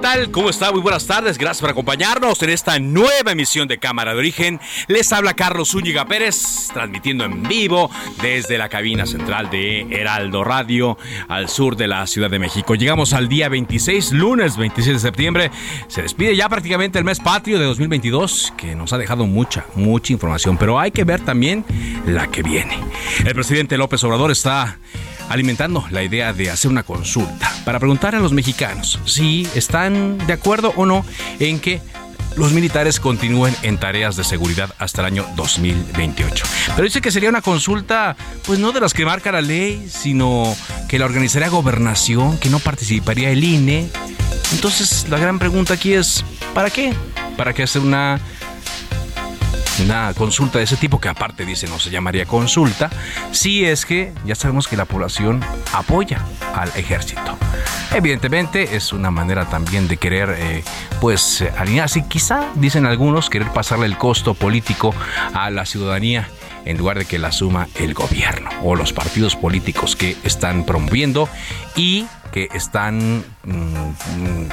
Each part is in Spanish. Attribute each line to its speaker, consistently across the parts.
Speaker 1: Tal? ¿Cómo está? Muy buenas tardes. Gracias por acompañarnos en esta nueva emisión de Cámara de Origen. Les habla Carlos Zúñiga Pérez, transmitiendo en vivo desde la cabina central de Heraldo Radio al sur de la Ciudad de México. Llegamos al día 26, lunes 26 de septiembre. Se despide ya prácticamente el mes patrio de 2022, que nos ha dejado mucha, mucha información, pero hay que ver también la que viene. El presidente López Obrador está alimentando la idea de hacer una consulta para preguntar a los mexicanos si están de acuerdo o no en que los militares continúen en tareas de seguridad hasta el año 2028. Pero dice que sería una consulta, pues no de las que marca la ley, sino que la organizaría gobernación, que no participaría el INE. Entonces la gran pregunta aquí es, ¿para qué? ¿Para qué hacer una una consulta de ese tipo, que aparte dice no se llamaría consulta, si es que ya sabemos que la población apoya al ejército. Evidentemente es una manera también de querer eh, pues alinearse, quizá dicen algunos querer pasarle el costo político a la ciudadanía en lugar de que la suma el gobierno o los partidos políticos que están promoviendo y que están mm, mm,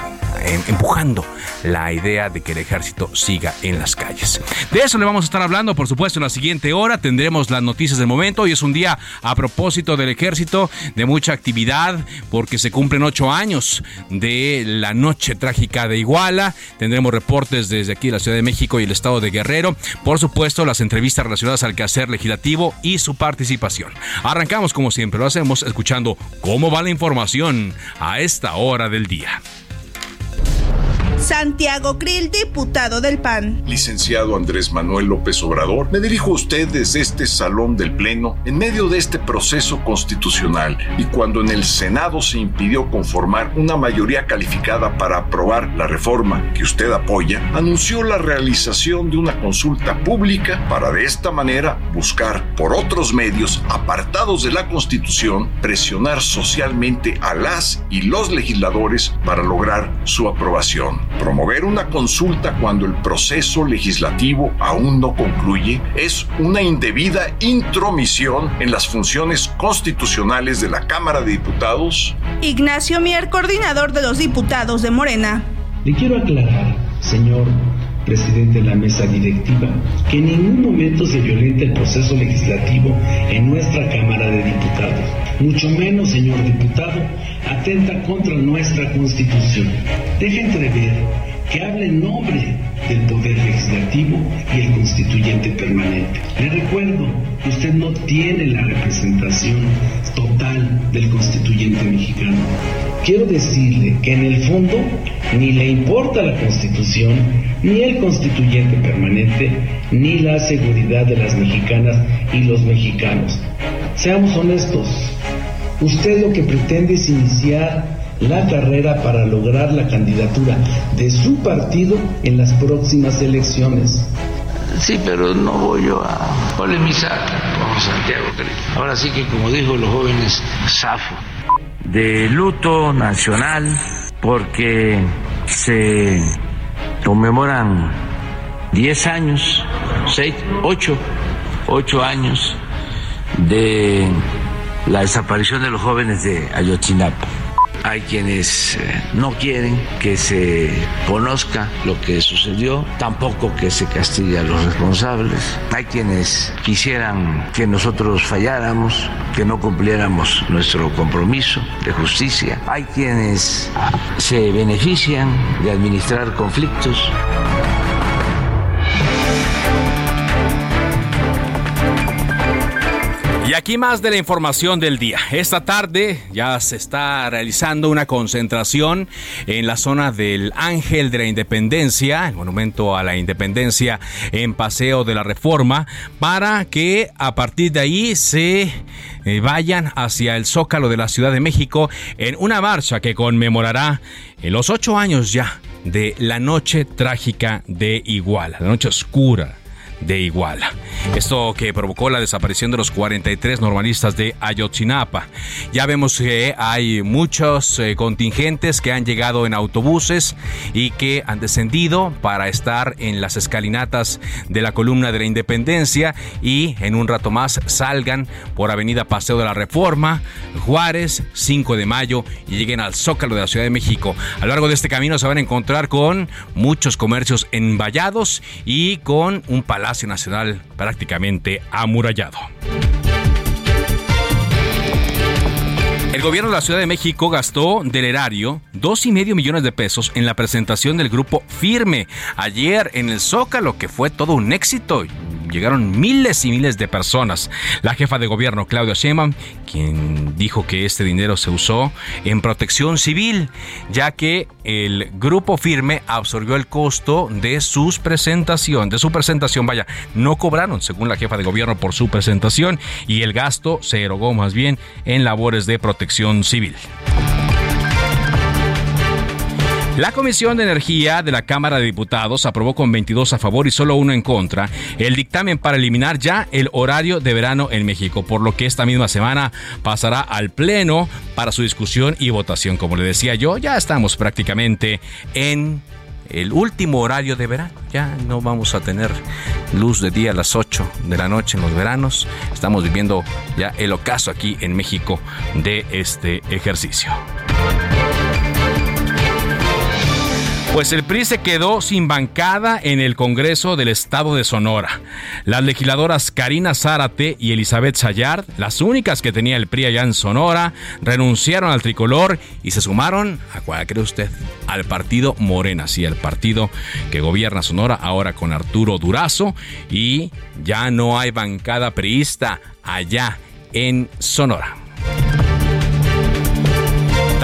Speaker 1: em, empujando la idea de que el ejército siga en las calles. De eso le vamos a estar hablando, por supuesto, en la siguiente hora. Tendremos las noticias del momento y es un día a propósito del ejército, de mucha actividad, porque se cumplen ocho años de la noche trágica de Iguala. Tendremos reportes desde aquí, la Ciudad de México y el estado de Guerrero. Por supuesto, las entrevistas relacionadas al quehacer legislativo y su participación. Arrancamos, como siempre lo hacemos, escuchando cómo va la información a esta hora del día.
Speaker 2: Santiago Krill, diputado del PAN.
Speaker 3: Licenciado Andrés Manuel López Obrador, me dirijo a usted desde este salón del Pleno en medio de este proceso constitucional y cuando en el Senado se impidió conformar una mayoría calificada para aprobar la reforma que usted apoya, anunció la realización de una consulta pública para de esta manera buscar por otros medios apartados de la Constitución presionar socialmente a las y los legisladores para lograr su aprobación. Promover una consulta cuando el proceso legislativo aún no concluye es una indebida intromisión en las funciones constitucionales de la Cámara de Diputados.
Speaker 2: Ignacio Mier, coordinador de los diputados de Morena.
Speaker 4: Le quiero aclarar, señor presidente de la mesa directiva, que en ningún momento se violenta el proceso legislativo en nuestra Cámara de Diputados. Mucho menos, señor diputado, atenta contra nuestra Constitución. Deja entrever que hable en nombre del Poder Legislativo y el Constituyente Permanente. Le recuerdo que usted no tiene la representación total del Constituyente mexicano. Quiero decirle que en el fondo ni le importa la Constitución, ni el Constituyente Permanente, ni la seguridad de las mexicanas y los mexicanos. Seamos honestos, usted lo que pretende es iniciar la carrera para lograr la candidatura de su partido en las próximas elecciones.
Speaker 5: Sí, pero no voy yo a polemizar con Santiago. Ahora sí que, como dijo los jóvenes, zafo. De luto nacional porque se conmemoran 10 años, 6, 8, 8 años de la desaparición de los jóvenes de Ayotzinapa hay quienes eh, no quieren que se conozca lo que sucedió, tampoco que se castigue a los responsables. Hay quienes quisieran que nosotros falláramos, que no cumpliéramos nuestro compromiso de justicia. Hay quienes se benefician de administrar conflictos.
Speaker 1: Y aquí más de la información del día. Esta tarde ya se está realizando una concentración en la zona del Ángel de la Independencia, el monumento a la Independencia en Paseo de la Reforma, para que a partir de ahí se eh, vayan hacia el Zócalo de la Ciudad de México en una marcha que conmemorará los ocho años ya de la noche trágica de Iguala, la noche oscura de Iguala. Esto que provocó la desaparición de los 43 normalistas de Ayotzinapa. Ya vemos que hay muchos eh, contingentes que han llegado en autobuses y que han descendido para estar en las escalinatas de la columna de la Independencia y en un rato más salgan por Avenida Paseo de la Reforma, Juárez, 5 de mayo y lleguen al Zócalo de la Ciudad de México. A lo largo de este camino se van a encontrar con muchos comercios envallados y con un palacio Nacional prácticamente amurallado. El gobierno de la Ciudad de México gastó del erario dos y medio millones de pesos en la presentación del grupo Firme ayer en el Zócalo, que fue todo un éxito llegaron miles y miles de personas. La jefa de gobierno, Claudia Sheinbaum, quien dijo que este dinero se usó en protección civil, ya que el grupo firme absorbió el costo de sus presentación, de su presentación, vaya, no cobraron, según la jefa de gobierno, por su presentación y el gasto se erogó más bien en labores de protección civil. La Comisión de Energía de la Cámara de Diputados aprobó con 22 a favor y solo uno en contra el dictamen para eliminar ya el horario de verano en México, por lo que esta misma semana pasará al Pleno para su discusión y votación. Como le decía yo, ya estamos prácticamente en el último horario de verano. Ya no vamos a tener luz de día a las 8 de la noche en los veranos. Estamos viviendo ya el ocaso aquí en México de este ejercicio. Pues el PRI se quedó sin bancada en el Congreso del Estado de Sonora. Las legisladoras Karina Zárate y Elizabeth Sayard, las únicas que tenía el PRI allá en Sonora, renunciaron al tricolor y se sumaron, ¿a cuál cree usted? Al partido Morena, sí, al partido que gobierna Sonora ahora con Arturo Durazo y ya no hay bancada priista allá en Sonora.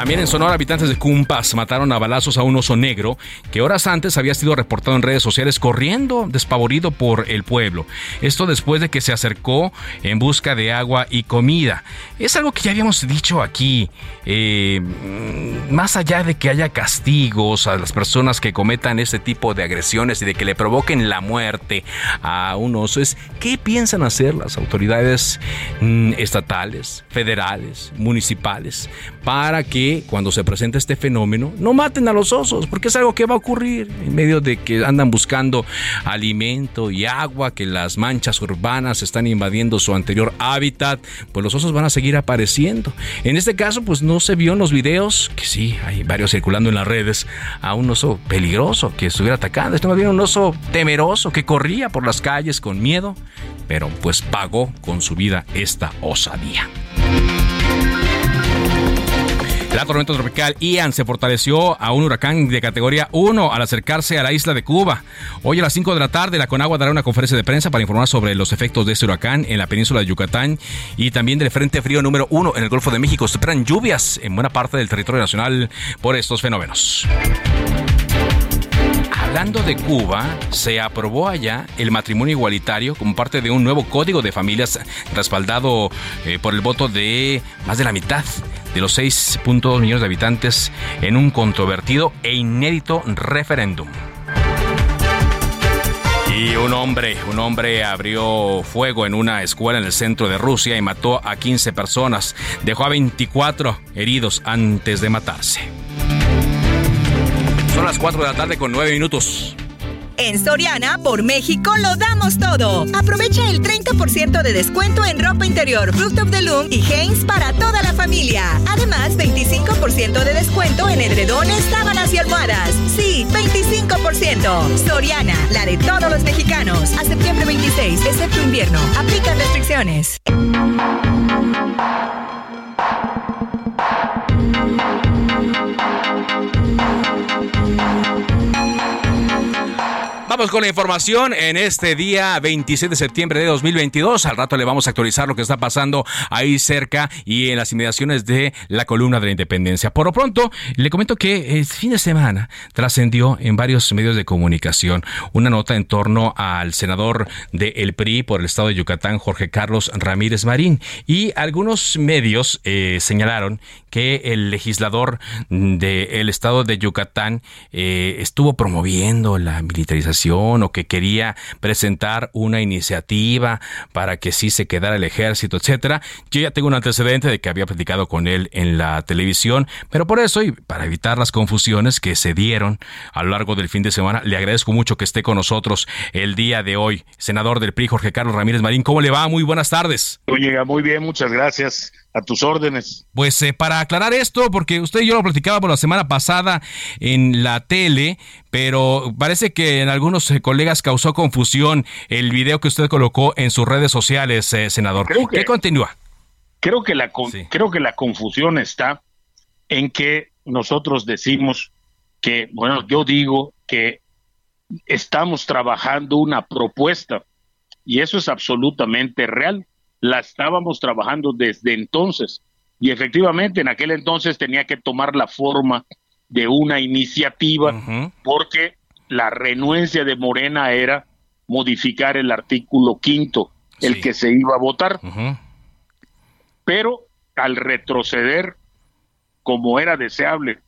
Speaker 1: También en Sonora, habitantes de Cumpas mataron a balazos a un oso negro que horas antes había sido reportado en redes sociales corriendo despavorido por el pueblo. Esto después de que se acercó en busca de agua y comida. Es algo que ya habíamos dicho aquí. Eh, más allá de que haya castigos a las personas que cometan este tipo de agresiones y de que le provoquen la muerte a un oso, es qué piensan hacer las autoridades mm, estatales, federales, municipales para que cuando se presenta este fenómeno no maten a los osos, porque es algo que va a ocurrir en medio de que andan buscando alimento y agua, que las manchas urbanas están invadiendo su anterior hábitat, pues los osos van a seguir apareciendo. En este caso, pues no se vio en los videos, que sí, hay varios circulando en las redes, a un oso peligroso que estuviera atacando. Esto más bien un oso temeroso que corría por las calles con miedo, pero pues pagó con su vida esta osadía. La tormenta tropical Ian se fortaleció a un huracán de categoría 1 al acercarse a la isla de Cuba. Hoy a las 5 de la tarde, la Conagua dará una conferencia de prensa para informar sobre los efectos de este huracán en la península de Yucatán y también del Frente Frío número 1 en el Golfo de México. Se esperan lluvias en buena parte del territorio nacional por estos fenómenos. Hablando de Cuba, se aprobó allá el matrimonio igualitario como parte de un nuevo código de familias respaldado eh, por el voto de más de la mitad de los 6.2 millones de habitantes en un controvertido e inédito referéndum. Y un hombre, un hombre abrió fuego en una escuela en el centro de Rusia y mató a 15 personas. Dejó a 24 heridos antes de matarse. Son las 4 de la tarde con 9 minutos.
Speaker 6: En Soriana, por México, lo damos todo. Aprovecha el 30% de descuento en ropa interior, Fruit of the Loom y Hanes para toda la familia. Además, 25% de descuento en edredones, sábanas y almohadas. Sí, 25%. Soriana, la de todos los mexicanos. A septiembre 26, excepto invierno. Aplica restricciones.
Speaker 1: Vamos con la información en este día 26 de septiembre de 2022. Al rato le vamos a actualizar lo que está pasando ahí cerca y en las inmediaciones de la columna de la independencia. Por lo pronto, le comento que el fin de semana trascendió en varios medios de comunicación una nota en torno al senador del el PRI por el estado de Yucatán, Jorge Carlos Ramírez Marín. Y algunos medios eh, señalaron que el legislador del estado de Yucatán eh, estuvo promoviendo la militarización o que quería presentar una iniciativa para que sí se quedara el ejército, etcétera. Yo ya tengo un antecedente de que había platicado con él en la televisión, pero por eso y para evitar las confusiones que se dieron a lo largo del fin de semana, le agradezco mucho que esté con nosotros el día de hoy. Senador del PRI, Jorge Carlos Ramírez Marín, ¿cómo le va? Muy buenas tardes.
Speaker 7: Muy bien, muchas gracias a tus órdenes.
Speaker 1: Pues eh, para aclarar esto, porque usted y yo lo platicábamos la semana pasada en la tele, pero parece que en algunos eh, colegas causó confusión el video que usted colocó en sus redes sociales, eh, senador. ¿Qué continúa?
Speaker 7: Creo que, la, creo que la confusión está en que nosotros decimos que, bueno, yo digo que estamos trabajando una propuesta y eso es absolutamente real la estábamos trabajando desde entonces. Y efectivamente, en aquel entonces tenía que tomar la forma de una iniciativa porque la renuencia de Morena era modificar el artículo quinto, el que se iba a votar. Pero al retroceder, como era deseable,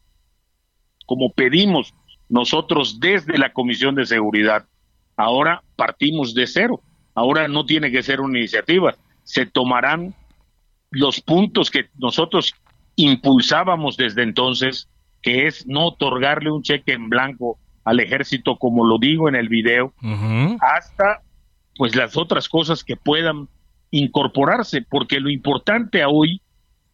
Speaker 7: como pedimos nosotros desde la Comisión de Seguridad, ahora partimos de cero. Ahora no tiene que ser una iniciativa, se tomarán los puntos que nosotros impulsábamos desde entonces, que es no otorgarle un cheque en blanco al ejército, como lo digo en el video, hasta pues las otras cosas que puedan incorporarse, porque lo importante hoy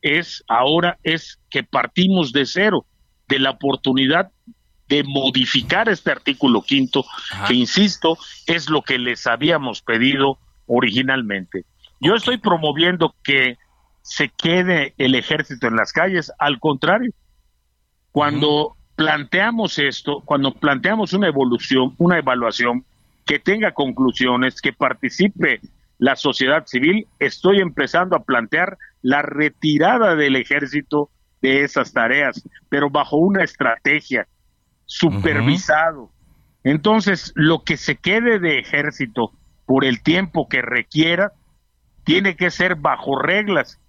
Speaker 7: es ahora es que partimos de cero, de la oportunidad de modificar este artículo quinto, que insisto, es lo que les habíamos pedido originalmente. Yo estoy promoviendo que se quede el ejército en las calles, al contrario, cuando planteamos esto, cuando planteamos una evolución, una evaluación que tenga conclusiones, que participe la sociedad civil, estoy empezando a plantear la retirada del ejército de esas tareas, pero bajo una estrategia, supervisado. Entonces, lo que se quede de ejército por el tiempo que requiera, tiene que ser bajo reglas.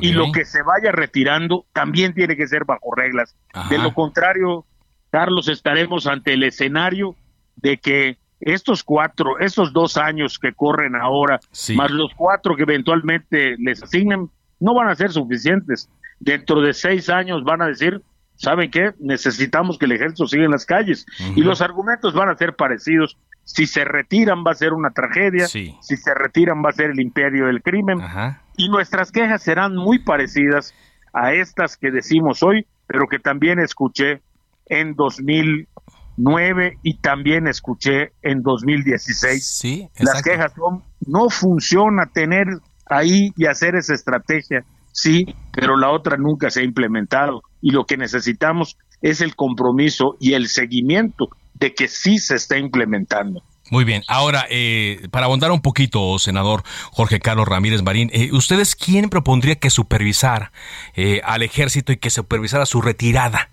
Speaker 7: Y lo que se vaya retirando también tiene que ser bajo reglas. De lo contrario, Carlos, estaremos ante el escenario de que estos cuatro, estos dos años que corren ahora, más los cuatro que eventualmente les asignen, no van a ser suficientes. Dentro de seis años van a decir, ¿saben qué? Necesitamos que el ejército siga en las calles. Y los argumentos van a ser parecidos. Si se retiran va a ser una tragedia, si se retiran va a ser el imperio del crimen. Y nuestras quejas serán muy parecidas a estas que decimos hoy, pero que también escuché en 2009 y también escuché en 2016.
Speaker 1: Sí,
Speaker 7: Las quejas son, no funciona tener ahí y hacer esa estrategia, sí, pero la otra nunca se ha implementado. Y lo que necesitamos es el compromiso y el seguimiento de que sí se está implementando.
Speaker 1: Muy bien. Ahora, eh, para abundar un poquito, senador Jorge Carlos Ramírez Marín, eh, ¿ustedes quién propondría que supervisara eh, al ejército y que supervisara su retirada?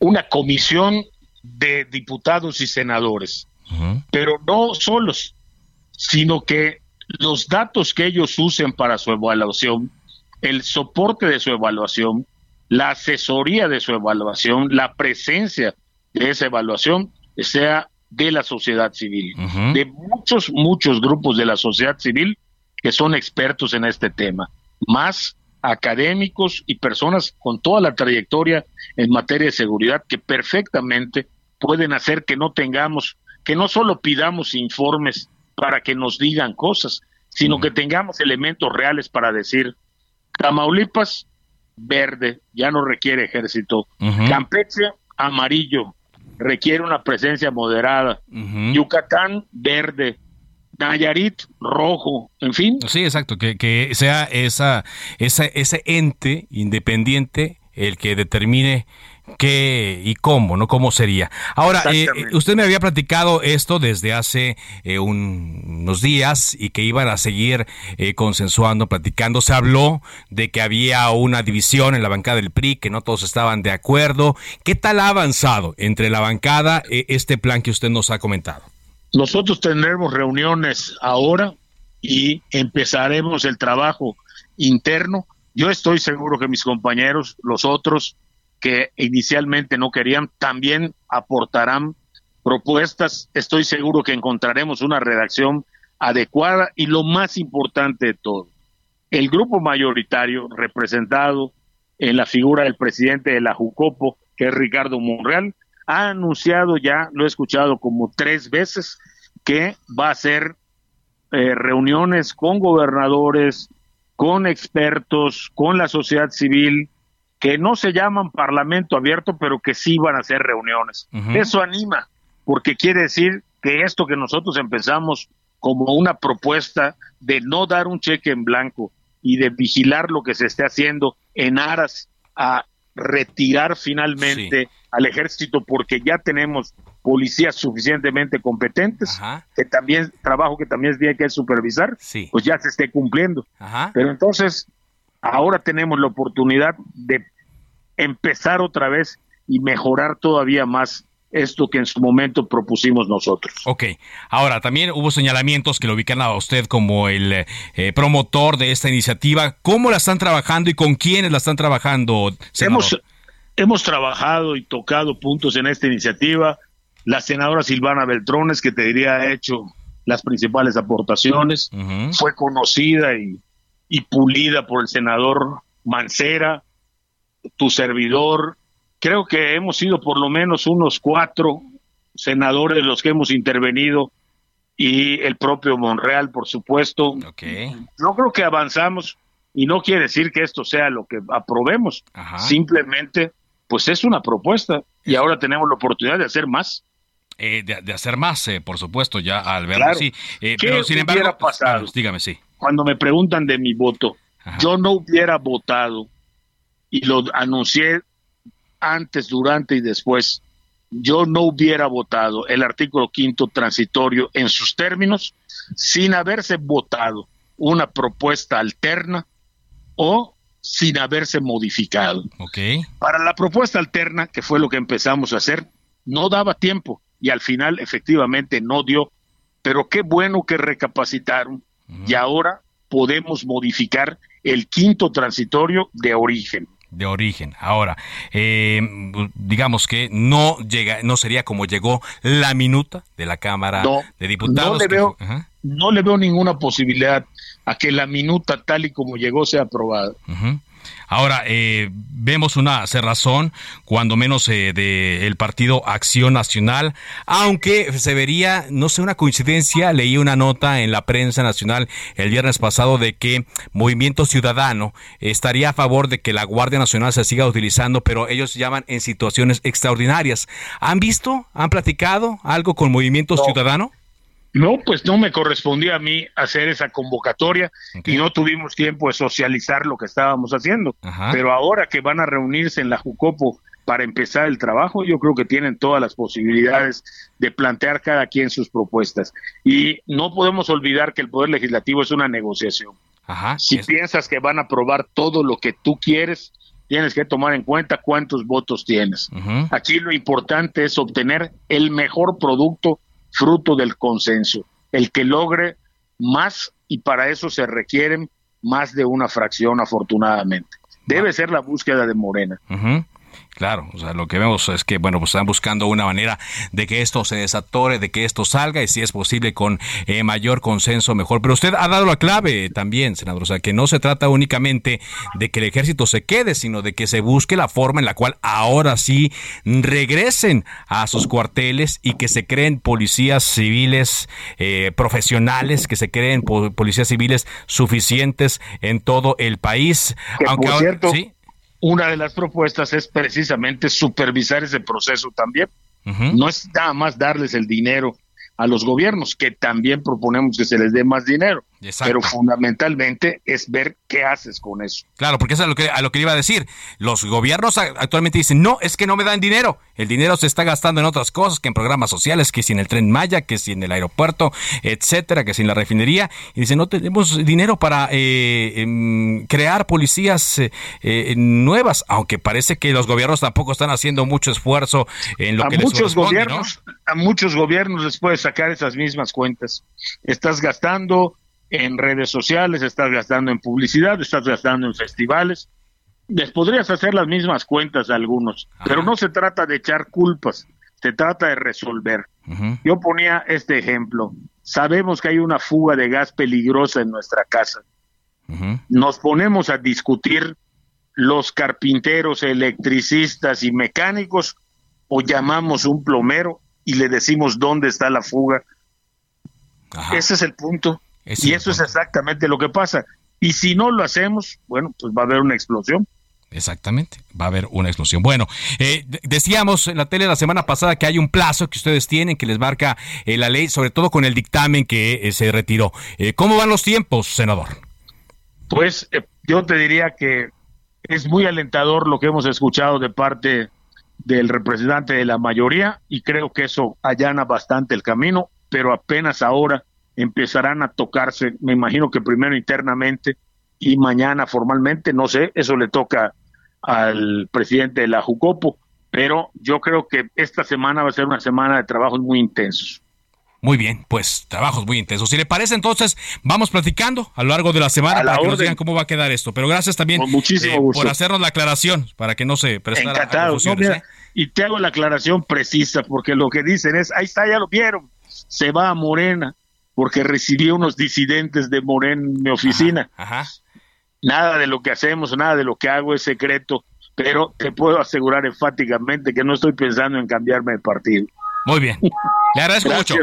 Speaker 7: Una comisión de diputados y senadores, pero no solos, sino que los datos que ellos usen para su evaluación, el soporte de su evaluación, la asesoría de su evaluación, la presencia de esa evaluación, sea de la sociedad civil, de muchos, muchos grupos de la sociedad civil que son expertos en este tema, más académicos y personas con toda la trayectoria en materia de seguridad que perfectamente pueden hacer que no tengamos que no solo pidamos informes para que nos digan cosas, sino que tengamos elementos reales para decir, Tamaulipas, verde, ya no requiere ejército. Campeche, amarillo, requiere una presencia moderada. Yucatán, verde. Nayarit, rojo, en fin.
Speaker 1: Sí, exacto, que, que sea esa, esa, ese ente independiente el que determine qué y cómo, ¿no? ¿Cómo sería? Ahora, eh, usted me había platicado esto desde hace eh, unos días y que iban a seguir eh, consensuando, platicando. Se habló de que había una división en la bancada del PRI, que no todos estaban de acuerdo. ¿Qué tal ha avanzado entre la bancada este plan que usted nos ha comentado?
Speaker 7: Nosotros tendremos reuniones ahora y empezaremos el trabajo interno. Yo estoy seguro que mis compañeros, los otros, que inicialmente no querían, también aportarán propuestas. Estoy seguro que encontraremos una redacción adecuada y lo más importante de todo, el grupo mayoritario representado en la figura del presidente de la Jucopo, que es Ricardo Monreal, ha anunciado ya, lo he escuchado como tres veces, que va a hacer eh, reuniones con gobernadores, con expertos, con la sociedad civil, que no se llaman Parlamento Abierto, pero que sí van a ser reuniones. Eso anima, porque quiere decir que esto que nosotros empezamos como una propuesta de no dar un cheque en blanco y de vigilar lo que se esté haciendo en aras a retirar finalmente al ejército porque ya tenemos policías suficientemente competentes, que también trabajo que también es bien que supervisar, pues ya se esté cumpliendo. Pero entonces ahora tenemos la oportunidad de empezar otra vez y mejorar todavía más esto que en su momento propusimos nosotros.
Speaker 1: Ok, ahora también hubo señalamientos que lo ubican a usted como el eh, promotor de esta iniciativa. ¿Cómo la están trabajando y con quiénes la están trabajando?
Speaker 7: Hemos, hemos trabajado y tocado puntos en esta iniciativa. La senadora Silvana Beltrones, que te diría ha hecho las principales aportaciones, fue conocida y y pulida por el senador Mancera, tu servidor. Creo que hemos sido por lo menos unos cuatro senadores los que hemos intervenido y el propio Monreal, por supuesto.
Speaker 1: Okay.
Speaker 7: Yo creo que avanzamos y no quiere decir que esto sea lo que aprobemos. Simplemente, pues es una propuesta y ahora tenemos la oportunidad de hacer más.
Speaker 1: Eh, de, hacer más, eh, por supuesto, ya al verlo así. Eh, pero sin embargo,
Speaker 7: pasado?
Speaker 1: dígame, sí
Speaker 7: cuando me preguntan de mi voto, yo no hubiera votado y lo anuncié antes, durante y después, yo no hubiera votado el artículo quinto transitorio en sus términos sin haberse votado una propuesta alterna o sin haberse modificado.
Speaker 1: Okay.
Speaker 7: Para la propuesta alterna, que fue lo que empezamos a hacer, no daba tiempo y al final efectivamente no dio, pero qué bueno que recapacitaron y ahora podemos modificar el quinto transitorio de origen
Speaker 1: de origen. Ahora, eh, digamos que no llega, no sería como llegó la minuta de la Cámara de Diputados.
Speaker 7: No le, veo, no le veo ninguna posibilidad a que la minuta tal y como llegó sea aprobada.
Speaker 1: Ahora, eh, vemos una cerrazón, cuando menos eh, del partido Acción Nacional, aunque se vería, no sé, una coincidencia, leí una nota en la prensa nacional el viernes pasado de que Movimiento Ciudadano estaría a favor de que la Guardia Nacional se siga utilizando, pero ellos llaman en situaciones extraordinarias. ¿Han visto, han platicado algo con Movimiento Ciudadano?
Speaker 7: No, pues no me correspondía a mí hacer esa convocatoria y no tuvimos tiempo de socializar lo que estábamos haciendo. Pero ahora que van a reunirse en la Jucopo para empezar el trabajo, yo creo que tienen todas las posibilidades de plantear cada quien sus propuestas. Y no podemos olvidar que el Poder Legislativo es una negociación. si piensas que van a aprobar todo lo que tú quieres, tienes que tomar en cuenta cuántos votos tienes. Aquí lo importante es obtener el mejor producto fruto del consenso, el que logre más y para eso se requieren más de una fracción afortunadamente. Debe ser la búsqueda de Morena.
Speaker 1: Claro, o sea, lo que vemos es que, bueno, pues están buscando una manera de que esto se desatore, de que esto salga y si es posible con eh, mayor consenso mejor. Pero usted ha dado la clave también, senador, o sea, que no se trata únicamente de que el ejército se quede, sino de que se busque la forma en la cual ahora sí regresen a sus cuarteles y que se creen policías civiles eh, profesionales, que se creen policías civiles suficientes en todo el país.
Speaker 7: Aunque cierto, ¿sí? Una de las propuestas es precisamente supervisar ese proceso también. No es nada más darles el dinero a los gobiernos, que también proponemos que se les dé más dinero. Pero fundamentalmente es ver qué haces con eso.
Speaker 1: Claro, porque eso es a lo que, a lo que iba a decir. Los gobiernos actualmente dicen, no, es que no me dan dinero. El dinero se está gastando en otras cosas, que en programas sociales, que si en el tren Maya, que si en el aeropuerto, etcétera, que si en la refinería. Y dicen, no tenemos dinero para eh, em, crear policías eh, eh, nuevas, aunque parece que los gobiernos tampoco están haciendo mucho esfuerzo en lo que
Speaker 7: muchos les gobiernos, A muchos gobiernos les puedes sacar esas mismas cuentas. Estás gastando en redes sociales, estás gastando en publicidad, estás gastando en festivales. Les podrías hacer las mismas cuentas a algunos, pero no se trata de echar culpas, se trata de resolver. Yo ponía este ejemplo. Sabemos que hay una fuga de gas peligrosa en nuestra casa. Nos ponemos a discutir los carpinteros, electricistas y mecánicos o llamamos un plomero y le decimos dónde está la fuga. Ese es el punto y eso es exactamente lo que pasa. Y si no lo hacemos, bueno, pues va a haber una explosión.
Speaker 1: Exactamente, va a haber una explosión. Bueno, eh, decíamos en la tele la semana pasada que hay un plazo que ustedes tienen que les marca eh, la ley, sobre todo con el dictamen que eh, se retiró. ¿Cómo van los tiempos, senador?
Speaker 7: Pues yo te diría que es muy alentador lo que hemos escuchado de parte del representante de la mayoría y creo que eso allana bastante el camino, pero apenas ahora empezarán a tocarse, me imagino que primero internamente y mañana formalmente, no sé, eso le toca al presidente de la Jucopo, pero yo creo que esta semana va a ser una semana de trabajos muy intensos.
Speaker 1: Muy bien, pues trabajos muy intensos. Si le parece, entonces vamos platicando a lo largo de la semana para que nos digan cómo va a quedar esto. Pero gracias también eh, por hacernos la aclaración para que no se prestara
Speaker 7: Encantado. ¿eh? Y te hago la aclaración precisa porque lo que dicen es, ahí está, ya lo vieron, se va a Morena porque recibí unos disidentes de Morén en mi oficina. Nada de lo que hacemos, nada de lo que hago es secreto, pero te puedo asegurar enfáticamente que no estoy pensando en cambiarme de partido.
Speaker 1: Muy bien. Le agradezco mucho.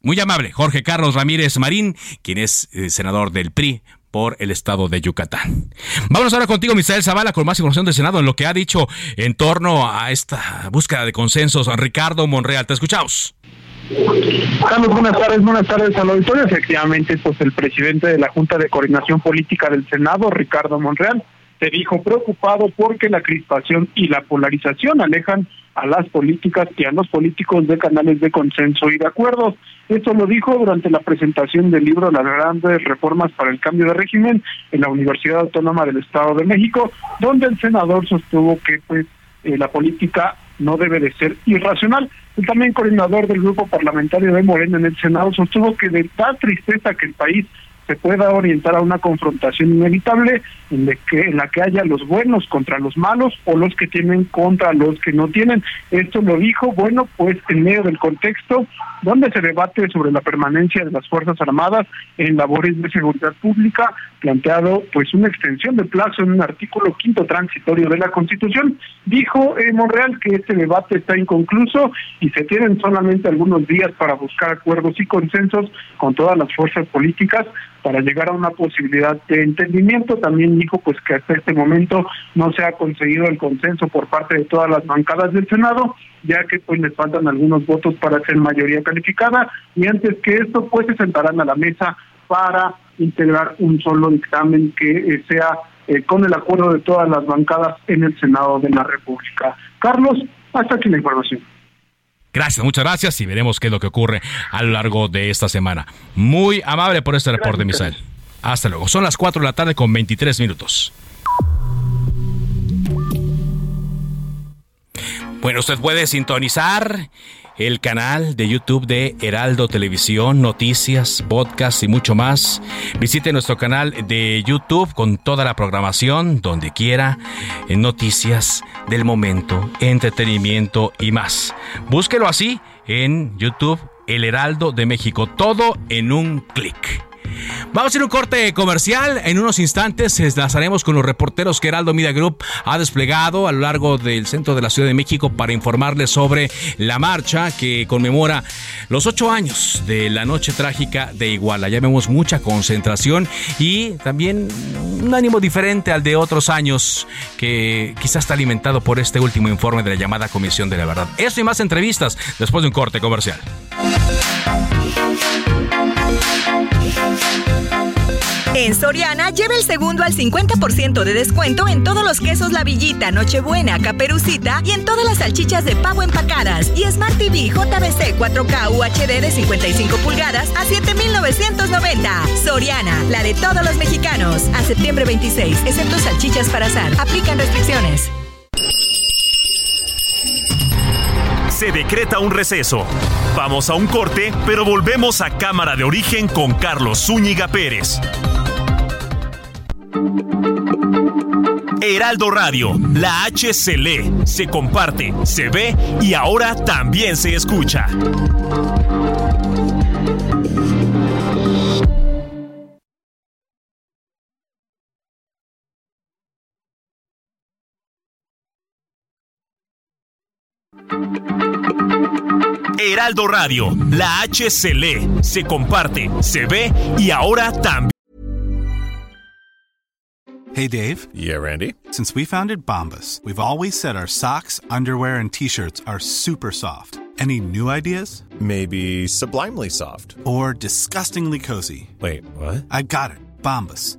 Speaker 1: Muy amable, Jorge Carlos Ramírez Marín, quien es eh, senador del PRI por el estado de Yucatán. Vámonos ahora contigo, Misael Zavala, con más información del Senado en lo que ha dicho en torno a esta búsqueda de consensos. Ricardo Monreal, te escuchamos.
Speaker 8: Carlos, buenas tardes, buenas tardes al auditorio. Efectivamente, pues el presidente de la Junta de Coordinación Política del Senado, Ricardo Monreal, se dijo preocupado porque la crispación y la polarización alejan a las políticas y a los políticos de canales de consenso y de acuerdo. Esto lo dijo durante la presentación del libro Las grandes reformas para el cambio de régimen en la Universidad Autónoma del Estado de México, donde el senador sostuvo que pues eh, la política no debe de ser irracional. El también coordinador del grupo parlamentario de Morena en el Senado sostuvo que de tal tristeza que el país se pueda orientar a una confrontación inevitable en, la que, en la que haya los buenos contra los malos o los que tienen contra los que no tienen. Esto lo dijo, bueno, pues en medio del contexto donde se debate sobre la permanencia de las Fuerzas Armadas en labores de seguridad pública, planteado pues una extensión de plazo en un artículo quinto transitorio de la Constitución. Dijo eh, Monreal que este debate está inconcluso y se tienen solamente algunos días para buscar acuerdos y consensos con todas las fuerzas políticas para llegar a una posibilidad de entendimiento. También dijo pues que hasta este momento no se ha conseguido el consenso por parte de todas las bancadas del Senado, ya que pues les faltan algunos votos para ser mayoría calificada y antes que esto pues se sentarán a la mesa para integrar un solo dictamen que eh, sea eh, con el acuerdo de todas las bancadas en el Senado de la República. Carlos, hasta aquí la información.
Speaker 1: Gracias, muchas gracias y veremos qué es lo que ocurre a lo largo de esta semana. Muy amable por este reporte, Misael. Hasta luego. Son las 4 de la tarde con 23 minutos. Bueno, usted puede sintonizar el canal de YouTube de Heraldo Televisión, noticias, podcast y mucho más. Visite nuestro canal de YouTube con toda la programación, donde quiera, en noticias del momento, entretenimiento y más. Búsquelo así en YouTube, El Heraldo de México, todo en un clic. Vamos a hacer un corte comercial. En unos instantes enlazaremos con los reporteros que Heraldo Media Group ha desplegado a lo largo del centro de la Ciudad de México para informarles sobre la marcha que conmemora los ocho años de la noche trágica de Iguala. Ya vemos mucha concentración y también un ánimo diferente al de otros años que quizás está alimentado por este último informe de la llamada Comisión de la Verdad. Eso y más entrevistas después de un corte comercial.
Speaker 6: En Soriana lleva el segundo al 50% de descuento en todos los quesos La Villita, Nochebuena, Caperucita y en todas las salchichas de pavo empacadas y Smart TV JBC 4K UHD de 55 pulgadas a 7,990. Soriana, la de todos los mexicanos. A septiembre 26, excepto salchichas para azar. Aplican restricciones.
Speaker 9: Se decreta un receso. Vamos a un corte, pero volvemos a Cámara de Origen con Carlos Zúñiga Pérez. Heraldo Radio, la H se lee, se comparte, se ve y ahora también se escucha. Heraldo Radio, la H se lee, se comparte, se ve y ahora también.
Speaker 10: Hey Dave.
Speaker 11: Yeah, Randy.
Speaker 10: Since we founded Bombus, we've always said our socks, underwear, and t-shirts are super soft. Any new ideas?
Speaker 11: Maybe sublimely soft.
Speaker 10: Or disgustingly cozy.
Speaker 11: Wait, what?
Speaker 10: I got it. Bombus.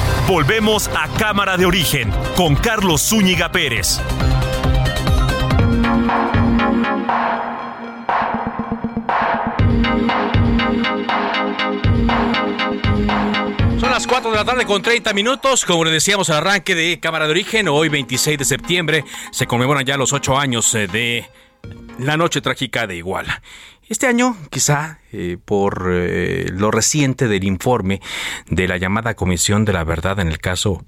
Speaker 9: Volvemos a Cámara de Origen con Carlos Zúñiga Pérez.
Speaker 1: Son las 4 de la tarde con 30 minutos. Como le decíamos al arranque de Cámara de Origen, hoy 26 de septiembre se conmemoran ya los 8 años eh, de la noche trágica de Iguala. Este año, quizá eh, por eh, lo reciente del informe de la llamada Comisión de la Verdad en el caso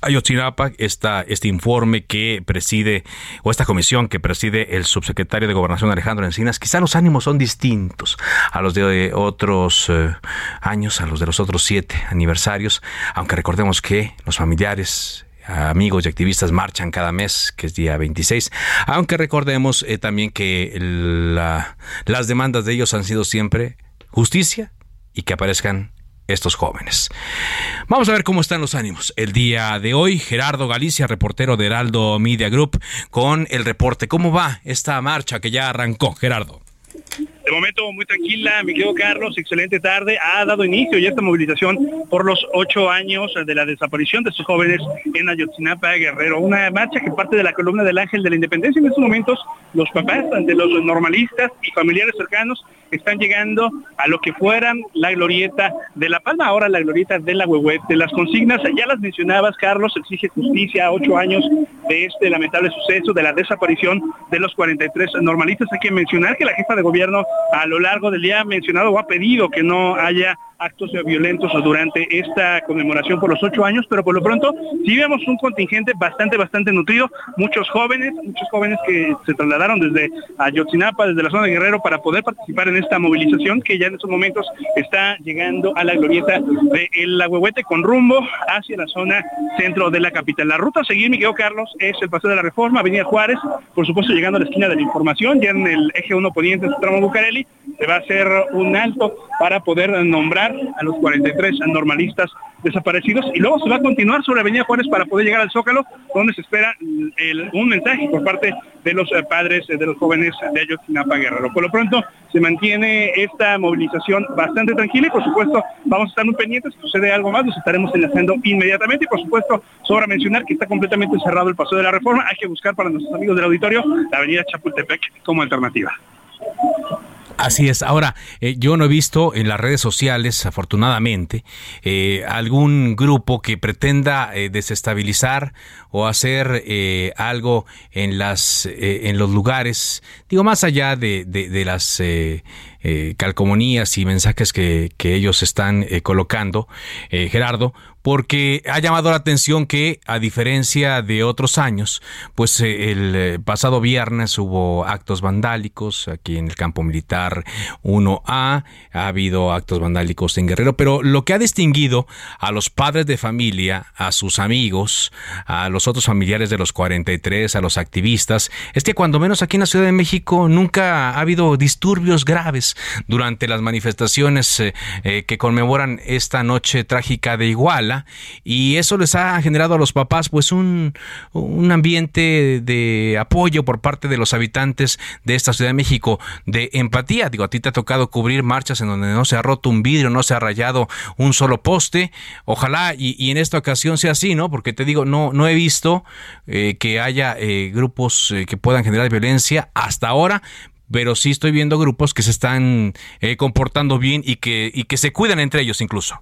Speaker 1: Ayotzinapa, esta, este informe que preside, o esta comisión que preside el subsecretario de Gobernación Alejandro Encinas, quizá los ánimos son distintos a los de otros eh, años, a los de los otros siete aniversarios, aunque recordemos que los familiares amigos y activistas marchan cada mes, que es día 26, aunque recordemos eh, también que la, las demandas de ellos han sido siempre justicia y que aparezcan estos jóvenes. Vamos a ver cómo están los ánimos. El día de hoy, Gerardo Galicia, reportero de Heraldo Media Group, con el reporte. ¿Cómo va esta marcha que ya arrancó, Gerardo?
Speaker 12: De momento muy tranquila, mi querido Carlos, excelente tarde. Ha dado inicio ya esta movilización por los ocho años de la desaparición de estos jóvenes en Ayotzinapa, Guerrero. Una marcha que parte de la columna del Ángel de la Independencia. En estos momentos los papás de los normalistas y familiares cercanos están llegando a lo que fueran la glorieta de La Palma, ahora la glorieta de la Huehuete. Las consignas, ya las mencionabas, Carlos, exige justicia ocho años de este lamentable suceso, de la desaparición de los 43 normalistas. Hay que mencionar que la jefa de gobierno a lo largo del día mencionado o ha pedido que no haya actos violentos durante esta conmemoración por los ocho años, pero por lo pronto sí vemos un contingente bastante, bastante nutrido, muchos jóvenes, muchos jóvenes que se trasladaron desde Ayotzinapa, desde la zona de Guerrero, para poder participar en esta movilización que ya en estos momentos está llegando a la glorieta de El Agüehuete con rumbo hacia la zona centro de la capital. La ruta a seguir, Miguel Carlos, es el Paseo de la Reforma, Avenida Juárez, por supuesto llegando a la esquina de la información, ya en el eje 1 poniente, tramo Bucareli, se va a hacer un alto para poder nombrar a los 43 normalistas desaparecidos y luego se va a continuar sobre Avenida Juárez para poder llegar al Zócalo, donde se espera un mensaje por parte de los eh, padres de los jóvenes de Ayotzinapa Guerrero. Por lo pronto se mantiene esta movilización bastante tranquila y por supuesto vamos a estar muy pendientes, si sucede algo más, nos estaremos enlazando inmediatamente y por supuesto sobra mencionar que está completamente cerrado el paso de la reforma, hay que buscar para nuestros amigos del auditorio la avenida Chapultepec como alternativa.
Speaker 1: Así es. Ahora, eh, yo no he visto en las redes sociales, afortunadamente, eh, algún grupo que pretenda eh, desestabilizar o hacer algo en las en los lugares, digo más allá de, de las calcomanías y mensajes que, que ellos están colocando, Gerardo, porque ha llamado la atención que, a diferencia de otros años, pues eh, el eh, pasado viernes hubo actos vandálicos aquí en el campo militar 1A, ha habido actos vandálicos en Guerrero, pero lo que ha distinguido a los padres de familia, a sus amigos, a los otros familiares de los 43, a los activistas, es que cuando menos aquí en la Ciudad de México nunca ha habido disturbios graves durante las manifestaciones eh, que conmemoran esta noche trágica de Iguala y eso les ha generado a los papás pues un, un ambiente de apoyo por parte de los habitantes de esta Ciudad de México, de empatía. Digo, a ti te ha tocado cubrir marchas en donde no se ha roto un vidrio, no se ha rayado un solo poste. Ojalá y, en esta ocasión sea así, ¿no? Porque te digo, no, no he visto eh, que haya eh, grupos eh, que puedan generar violencia hasta ahora, pero sí estoy viendo grupos que se están comportando bien y que, y que se cuidan entre ellos incluso.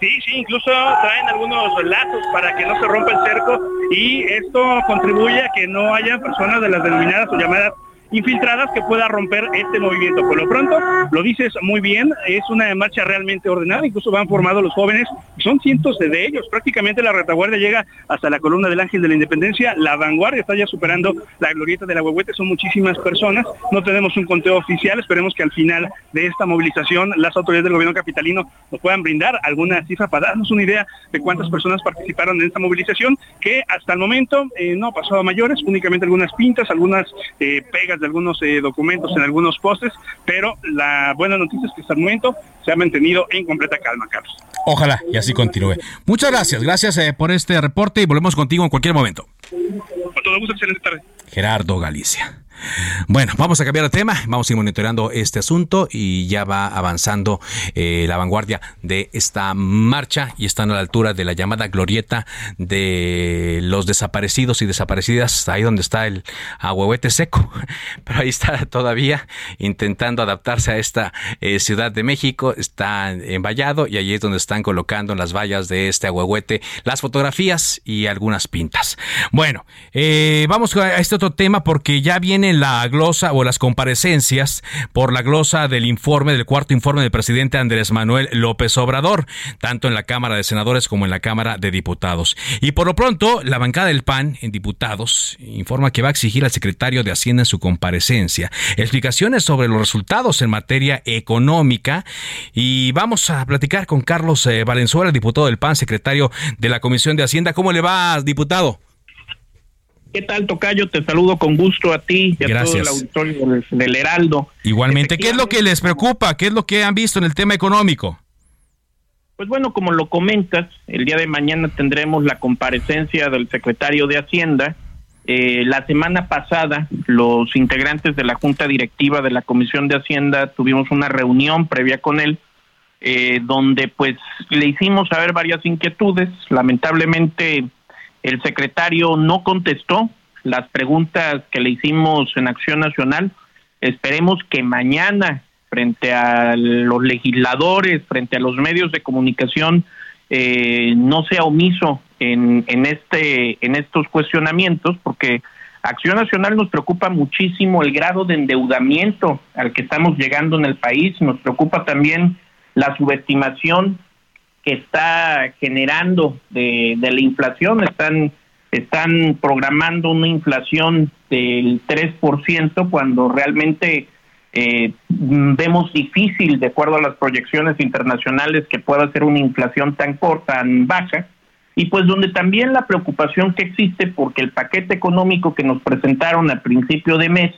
Speaker 12: Sí, sí, incluso traen algunos lazos para que no se rompa el cerco y esto contribuye a que no haya personas de las denominadas o llamadas infiltradas que pueda romper este movimiento. Por lo pronto, lo dices muy bien, es una marcha realmente ordenada, incluso van formados los jóvenes, son cientos de ellos, prácticamente la retaguardia llega hasta la columna del Ángel de la Independencia, la vanguardia está ya superando la glorieta de la Huehuete, son muchísimas personas, no tenemos un conteo oficial, esperemos que al final de esta movilización las autoridades del gobierno capitalino nos puedan brindar alguna cifra para darnos una idea de cuántas personas participaron en esta movilización, que hasta el momento eh, no ha pasado a mayores, únicamente algunas pintas, algunas eh, pegas de algunos eh, documentos en algunos postes, pero la buena noticia es que hasta el momento se ha mantenido en completa calma, Carlos.
Speaker 1: Ojalá y así continúe. Muchas gracias, gracias eh, por este reporte y volvemos contigo en cualquier momento.
Speaker 12: Con todo gusto, excelente tarde.
Speaker 1: Gerardo Galicia. Bueno, vamos a cambiar de tema, vamos a ir monitoreando este asunto y ya va avanzando eh, la vanguardia de esta marcha y están a la altura de la llamada glorieta de los desaparecidos y desaparecidas, ahí donde está el ahuehuete seco, pero ahí está todavía intentando adaptarse a esta eh, Ciudad de México, está envallado y allí es donde están colocando en las vallas de este ahuehuete las fotografías y algunas pintas. Bueno, eh, vamos a este otro tema porque ya viene la glosa o las comparecencias por la glosa del informe, del cuarto informe del presidente Andrés Manuel López Obrador, tanto en la Cámara de Senadores como en la Cámara de Diputados. Y por lo pronto, la bancada del PAN en diputados informa que va a exigir al secretario de Hacienda en su comparecencia explicaciones sobre los resultados en materia económica. Y vamos a platicar con Carlos eh, Valenzuela, diputado del PAN, secretario de la Comisión de Hacienda. ¿Cómo le va, diputado?
Speaker 13: ¿Qué tal, Tocayo? Te saludo con gusto a ti y a todo el auditorio del, Heraldo.
Speaker 1: Igualmente, ¿qué es lo que les preocupa? ¿Qué es lo que han visto en el tema económico?
Speaker 13: Pues bueno, como lo comentas, el día de mañana tendremos la comparecencia del secretario de Hacienda. Eh, la semana pasada, los integrantes de la Junta Directiva de la Comisión de Hacienda tuvimos una reunión previa con él, eh, donde pues le hicimos saber varias inquietudes. Lamentablemente el secretario no contestó las preguntas que le hicimos en Acción Nacional. Esperemos que mañana, frente a los legisladores, frente a los medios de comunicación, eh, no sea omiso en, en, este, en estos cuestionamientos, porque Acción Nacional nos preocupa muchísimo el grado de endeudamiento al que estamos llegando en el país, nos preocupa también la subestimación que está generando de, la inflación. Están, están programando una inflación del 3% cuando realmente eh, vemos difícil, de acuerdo a las proyecciones internacionales, que pueda ser una inflación tan corta, tan baja. Y pues donde también la preocupación que existe porque el paquete económico que nos presentaron al principio de mes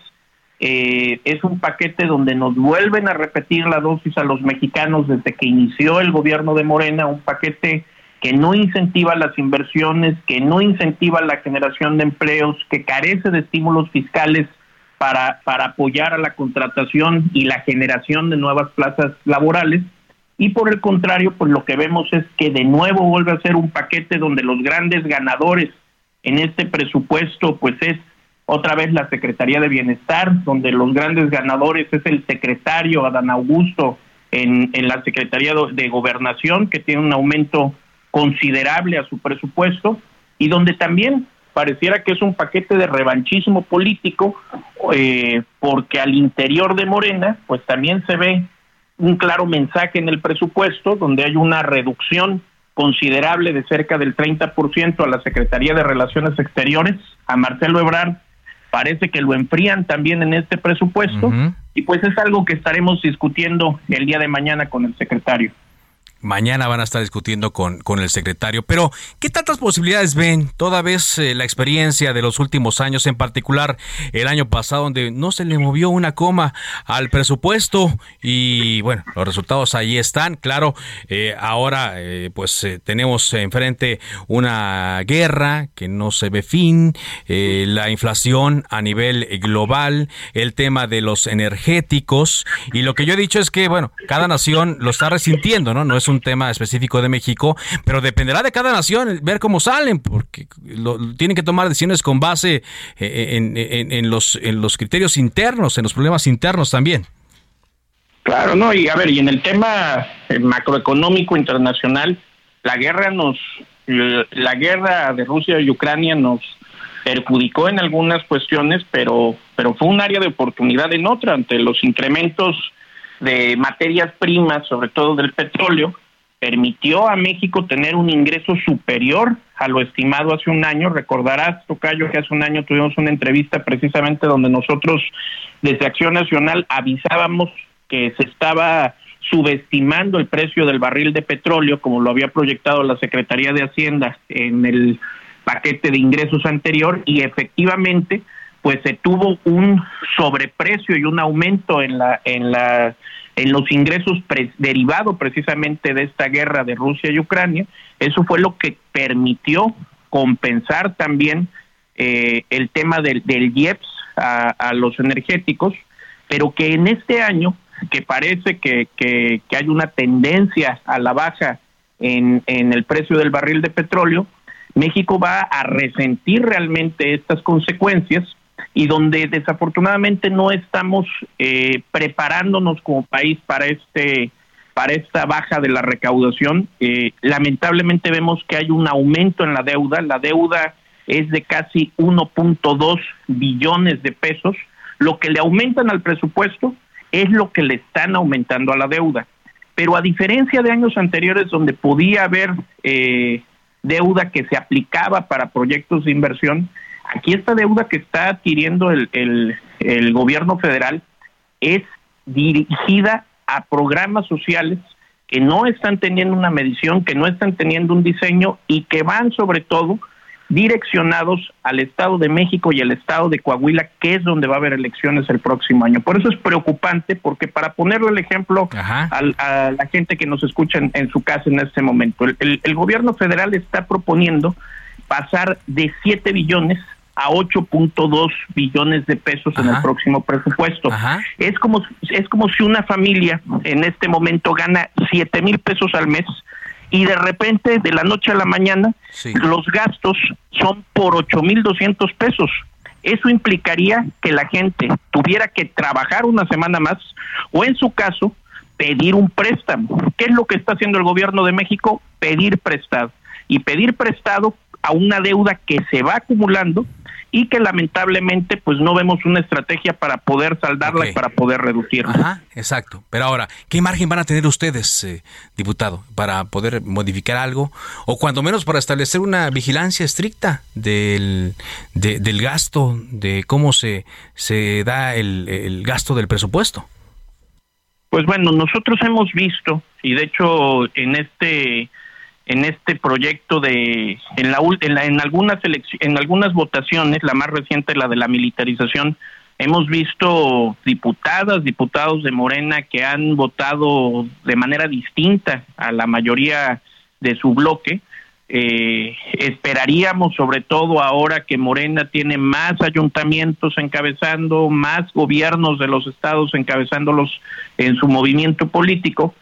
Speaker 13: eh, es un paquete donde nos vuelven a repetir la dosis a los mexicanos desde que inició el gobierno de Morena, un paquete que no incentiva las inversiones, que no incentiva la generación de empleos, que carece de estímulos fiscales para, para apoyar a la contratación y la generación de nuevas plazas laborales. Y por el contrario, pues lo que vemos es que de nuevo vuelve a ser un paquete donde los grandes ganadores en este presupuesto, pues es otra vez la Secretaría de Bienestar, donde los grandes ganadores es el secretario Adán Augusto en, la Secretaría de Gobernación, que tiene un aumento considerable a su presupuesto, y donde también pareciera que es un paquete de revanchismo político, eh, porque al interior de Morena, pues también se ve un claro mensaje en el presupuesto, donde hay una reducción considerable de cerca del 30% a la Secretaría de Relaciones Exteriores, a Marcelo Ebrard parece que lo enfrían también en este presupuesto y pues es algo que estaremos discutiendo el día de mañana con el secretario.
Speaker 1: Mañana van a estar discutiendo con, con el secretario. Pero, ¿qué tantas posibilidades ven? Toda vez eh, la experiencia de los últimos años, en particular el año pasado, donde no se le movió una coma al presupuesto y bueno, los resultados ahí están. Claro, eh, ahora eh, pues tenemos enfrente una guerra que no se ve fin, la inflación a nivel global, el tema de los energéticos y lo que yo he dicho es que bueno, cada nación lo está resintiendo, ¿no? No es un tema específico de México, pero dependerá de cada nación ver cómo salen, porque tienen que tomar decisiones con base eh, en, los, en los criterios internos, en los problemas internos también.
Speaker 13: Claro, no, y a ver, y en el tema eh, macroeconómico internacional, la guerra nos, la guerra de Rusia y Ucrania nos perjudicó en algunas cuestiones, pero, pero fue un área de oportunidad en otra, ante los incrementos de materias primas, sobre todo del petróleo, permitió a México tener un ingreso superior a lo estimado hace un año. Recordarás, Tocayo, que hace un año tuvimos una entrevista precisamente donde nosotros desde Acción Nacional avisábamos que se estaba subestimando el precio del barril de petróleo, como lo había proyectado la Secretaría de Hacienda en el paquete de ingresos anterior, y efectivamente pues se tuvo un sobreprecio y un aumento en la en la en los ingresos derivados precisamente de esta guerra de Rusia y Ucrania. Eso fue lo que permitió compensar también eh, el tema del, del IEPS a, los energéticos pero que en este año que parece que, que, que hay una tendencia a la baja en, en el precio del barril de petróleo México va a resentir realmente estas consecuencias y donde desafortunadamente no estamos eh, preparándonos como país para este para esta baja de la recaudación. Eh, lamentablemente vemos que hay un aumento en la deuda. La deuda es de casi 1.2 billones de pesos. Lo que le aumentan al presupuesto es lo que le están aumentando a la deuda. Pero a diferencia de años anteriores donde podía haber eh, deuda que se aplicaba para proyectos de inversión, Aquí esta deuda que está adquiriendo el, el, gobierno federal es dirigida a programas sociales que no están teniendo una medición, que no están teniendo un diseño y que van sobre todo direccionados al Estado de México y al Estado de Coahuila, que es donde va a haber elecciones el próximo año. Por eso es preocupante, porque para ponerle el ejemplo a la gente que nos escucha en, su casa en este momento, el, el, gobierno federal está proponiendo pasar de 7 billones a 8.2 billones de pesos en el próximo presupuesto. Es como es como si una familia en este momento gana 7 mil pesos al mes y de repente de la noche a la mañana los gastos son por 8 mil 200 pesos. Eso implicaría que la gente tuviera que trabajar una semana más o en su caso pedir un préstamo. ¿Qué es lo que está haciendo el gobierno de México? Pedir prestado. Y pedir prestado a una deuda que se va acumulando y que lamentablemente pues no vemos una estrategia para poder saldarla y para poder reducirla.
Speaker 1: Ajá, exacto. Pero ahora, ¿qué margen van a tener ustedes, eh, diputado, para poder modificar algo o cuando menos para establecer una vigilancia estricta del, del gasto, de cómo se, se da el, el gasto del presupuesto?
Speaker 13: Pues bueno, nosotros hemos visto, y de hecho en este en este proyecto de en la en, algunas en algunas votaciones la más reciente la de la militarización Hemos visto diputadas, diputados de Morena que han votado de manera distinta a la mayoría de su bloque. Eh, esperaríamos, sobre todo ahora que Morena tiene más ayuntamientos encabezando, más gobiernos de los estados encabezándolos en su movimiento político,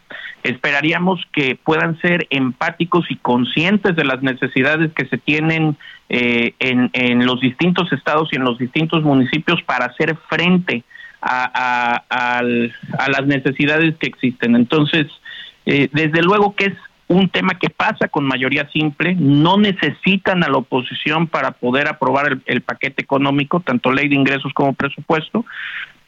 Speaker 13: esperaríamos que puedan ser empáticos y conscientes de las necesidades que se tienen eh, en, en, los distintos estados y en los distintos municipios para hacer frente a, a, las necesidades que existen. Entonces, eh, desde luego que es un tema que pasa con mayoría simple, no necesitan a la oposición para poder aprobar el, el paquete económico, tanto ley de ingresos como presupuesto,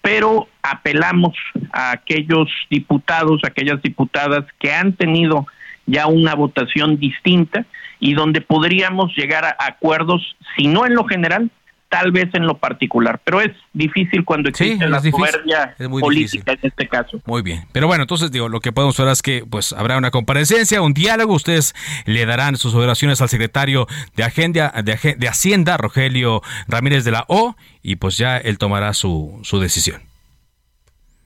Speaker 13: pero apelamos a aquellos diputados, aquellas diputadas que han tenido ya una votación distinta y donde podríamos llegar a acuerdos, si no en lo general, tal vez en lo particular, pero es difícil cuando existe la soberbia política en este caso.
Speaker 1: Muy bien, pero bueno, entonces digo, lo que podemos ver es que pues habrá una comparecencia, un diálogo, ustedes le darán sus oraciones al secretario de, Agenda, de, de Hacienda, Rogelio Ramírez de la O, y pues ya él tomará su, su decisión.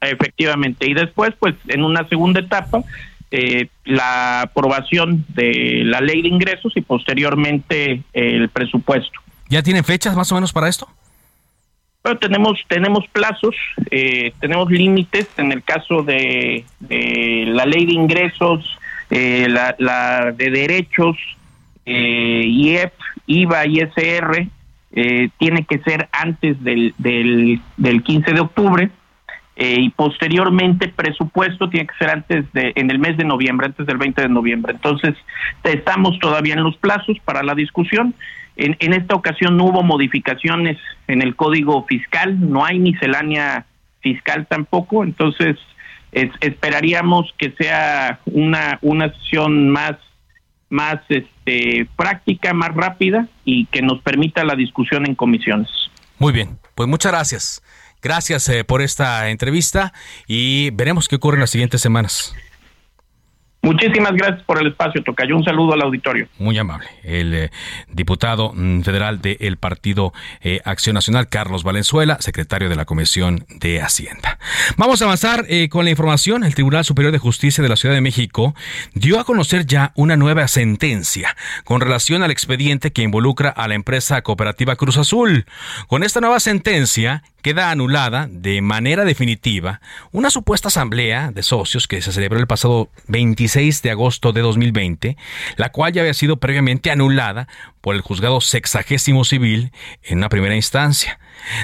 Speaker 13: Efectivamente, y después pues en una segunda etapa eh, la aprobación de la ley de ingresos y posteriormente el presupuesto.
Speaker 1: ¿Ya tienen fechas más o menos para esto?
Speaker 13: Bueno, tenemos tenemos plazos, eh, tenemos límites en el caso de, la ley de ingresos, eh, la, de derechos, eh, IEP, IVA, ISR, eh, tiene que ser antes del, del, del 15 de octubre eh, y posteriormente presupuesto tiene que ser antes de en el mes de noviembre, antes del 20 de noviembre. Entonces, estamos todavía en los plazos para la discusión. En, en esta ocasión no hubo modificaciones en el código fiscal, no hay miscelánea fiscal tampoco, entonces esperaríamos que sea una una sesión más más este práctica, más rápida y que nos permita la discusión en comisiones.
Speaker 1: Muy bien, pues muchas gracias. Gracias eh, por esta entrevista y veremos qué ocurre en las siguientes semanas.
Speaker 13: Muchísimas gracias por el espacio, Tocayo. Un saludo al auditorio.
Speaker 1: Muy amable. El eh, diputado mm, federal del Partido eh, Acción Nacional, Carlos Valenzuela, secretario de la Comisión de Hacienda. Vamos a avanzar eh, con la información. El Tribunal Superior de Justicia de la Ciudad de México dio a conocer ya una nueva sentencia con relación al expediente que involucra a la empresa cooperativa Cruz Azul. Con esta nueva sentencia, queda anulada de manera definitiva una supuesta asamblea de socios que se celebró el pasado 26 de agosto de 2020, la cual ya había sido previamente anulada por el juzgado sexagésimo civil en una primera instancia.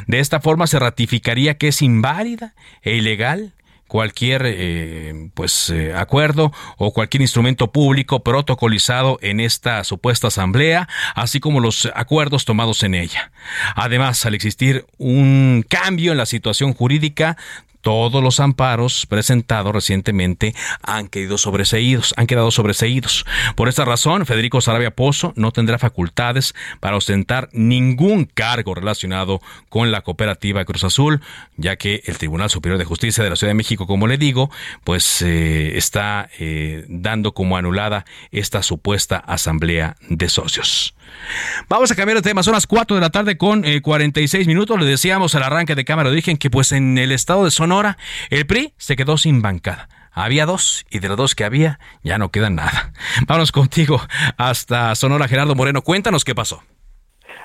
Speaker 1: De esta forma se ratificaría que es inválida e ilegal cualquier eh, pues eh, acuerdo o cualquier instrumento público protocolizado en esta supuesta asamblea, así como los acuerdos tomados en ella. Además, al existir un cambio en la situación jurídica, todos los amparos presentados recientemente han quedado sobreseídos, han quedado sobreseídos. Por esta razón, Federico Sarabia Pozo no tendrá facultades para ostentar ningún cargo relacionado con la cooperativa Cruz Azul, ya que el Tribunal Superior de Justicia de la Ciudad de México, como le digo, pues eh, está eh, dando como anulada esta supuesta asamblea de socios. Vamos a cambiar de tema. Son las 4 de la tarde con 46 eh, minutos. Le decíamos al arranque de cámara origen que pues en el estado de Sonora el PRI se quedó sin bancada. Había dos y de los dos que había ya no queda nada. Vámonos contigo hasta Sonora, Gerardo Moreno. Cuéntanos qué pasó.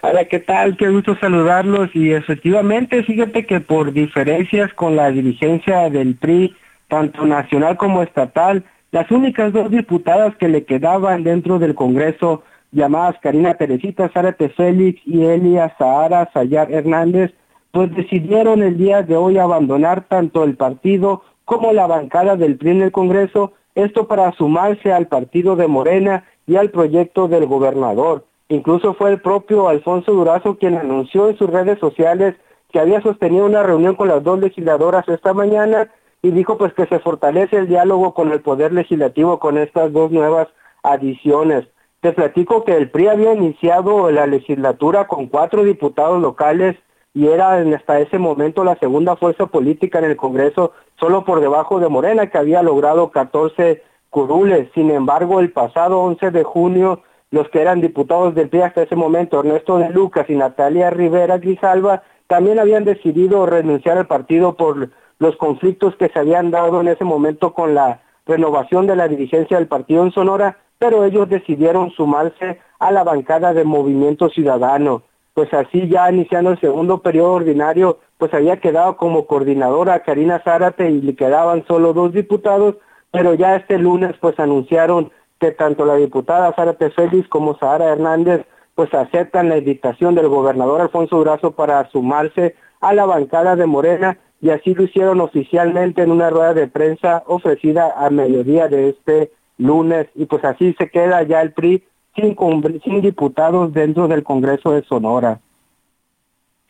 Speaker 14: Hola, ¿qué tal? Qué gusto saludarlos. Y efectivamente, fíjate que por diferencias con la dirigencia del PRI, tanto nacional como estatal, las únicas dos diputadas que le quedaban dentro del Congreso llamadas Karina Teresita Zárate Félix y Elia Sahara Sayar Hernández, pues decidieron el día de hoy abandonar tanto el partido como la bancada del PRI en el Congreso, esto para sumarse al partido de Morena y al proyecto del gobernador. Incluso fue el propio Alfonso Durazo quien anunció en sus redes sociales que había sostenido una reunión con las dos legisladoras esta mañana y dijo pues que se fortalece el diálogo con el poder legislativo con estas dos nuevas adiciones. Te platico que el PRI había iniciado la legislatura con cuatro diputados locales y era hasta ese momento la segunda fuerza política en el Congreso, solo por debajo de Morena, que había logrado 14 curules. Sin embargo, el pasado 11 de junio, los que eran diputados del PRI hasta ese momento, Ernesto de Lucas y Natalia Rivera Grijalva, también habían decidido renunciar al partido por los conflictos que se habían dado en ese momento con la renovación de la dirigencia del partido en Sonora, pero ellos decidieron sumarse a la bancada de Movimiento Ciudadano. Pues así ya iniciando el segundo periodo ordinario, pues había quedado como coordinadora Karina Zárate y le quedaban solo dos diputados, pero ya este lunes pues anunciaron que tanto la diputada Zárate Félix como Sara Hernández pues aceptan la invitación del gobernador Alfonso Durazo para sumarse a la bancada de Morena y así lo hicieron oficialmente en una rueda de prensa ofrecida a mediodía de este lunes y pues así se queda ya el PRI sin, sin diputados dentro del Congreso de Sonora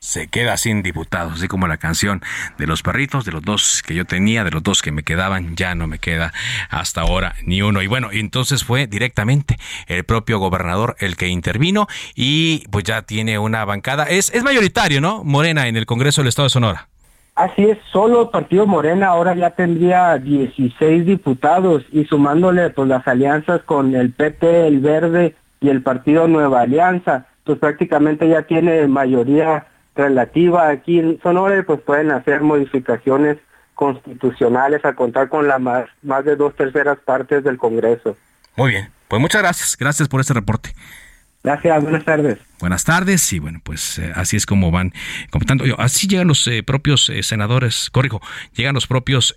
Speaker 1: se queda sin diputados, así como la canción de los perritos, de los dos que yo tenía, de los dos que me quedaban, ya no me queda hasta ahora ni uno. Y bueno, entonces fue directamente el propio gobernador el que intervino y pues ya tiene una bancada. Es, es mayoritario, ¿no? Morena en el Congreso del Estado de Sonora.
Speaker 14: Así es, solo el Partido Morena ahora ya tendría 16 diputados y sumándole pues las alianzas con el PT, el Verde y el Partido Nueva Alianza, pues prácticamente ya tiene mayoría relativa aquí en Sonora, pues pueden hacer modificaciones constitucionales a contar con la más, más de dos terceras partes del Congreso.
Speaker 1: Muy bien, pues muchas gracias, gracias por este reporte.
Speaker 14: Gracias, buenas tardes.
Speaker 1: Buenas tardes y bueno, pues eh, así es como van comentando. Así llegan los eh, propios eh, senadores, corrijo, llegan los propios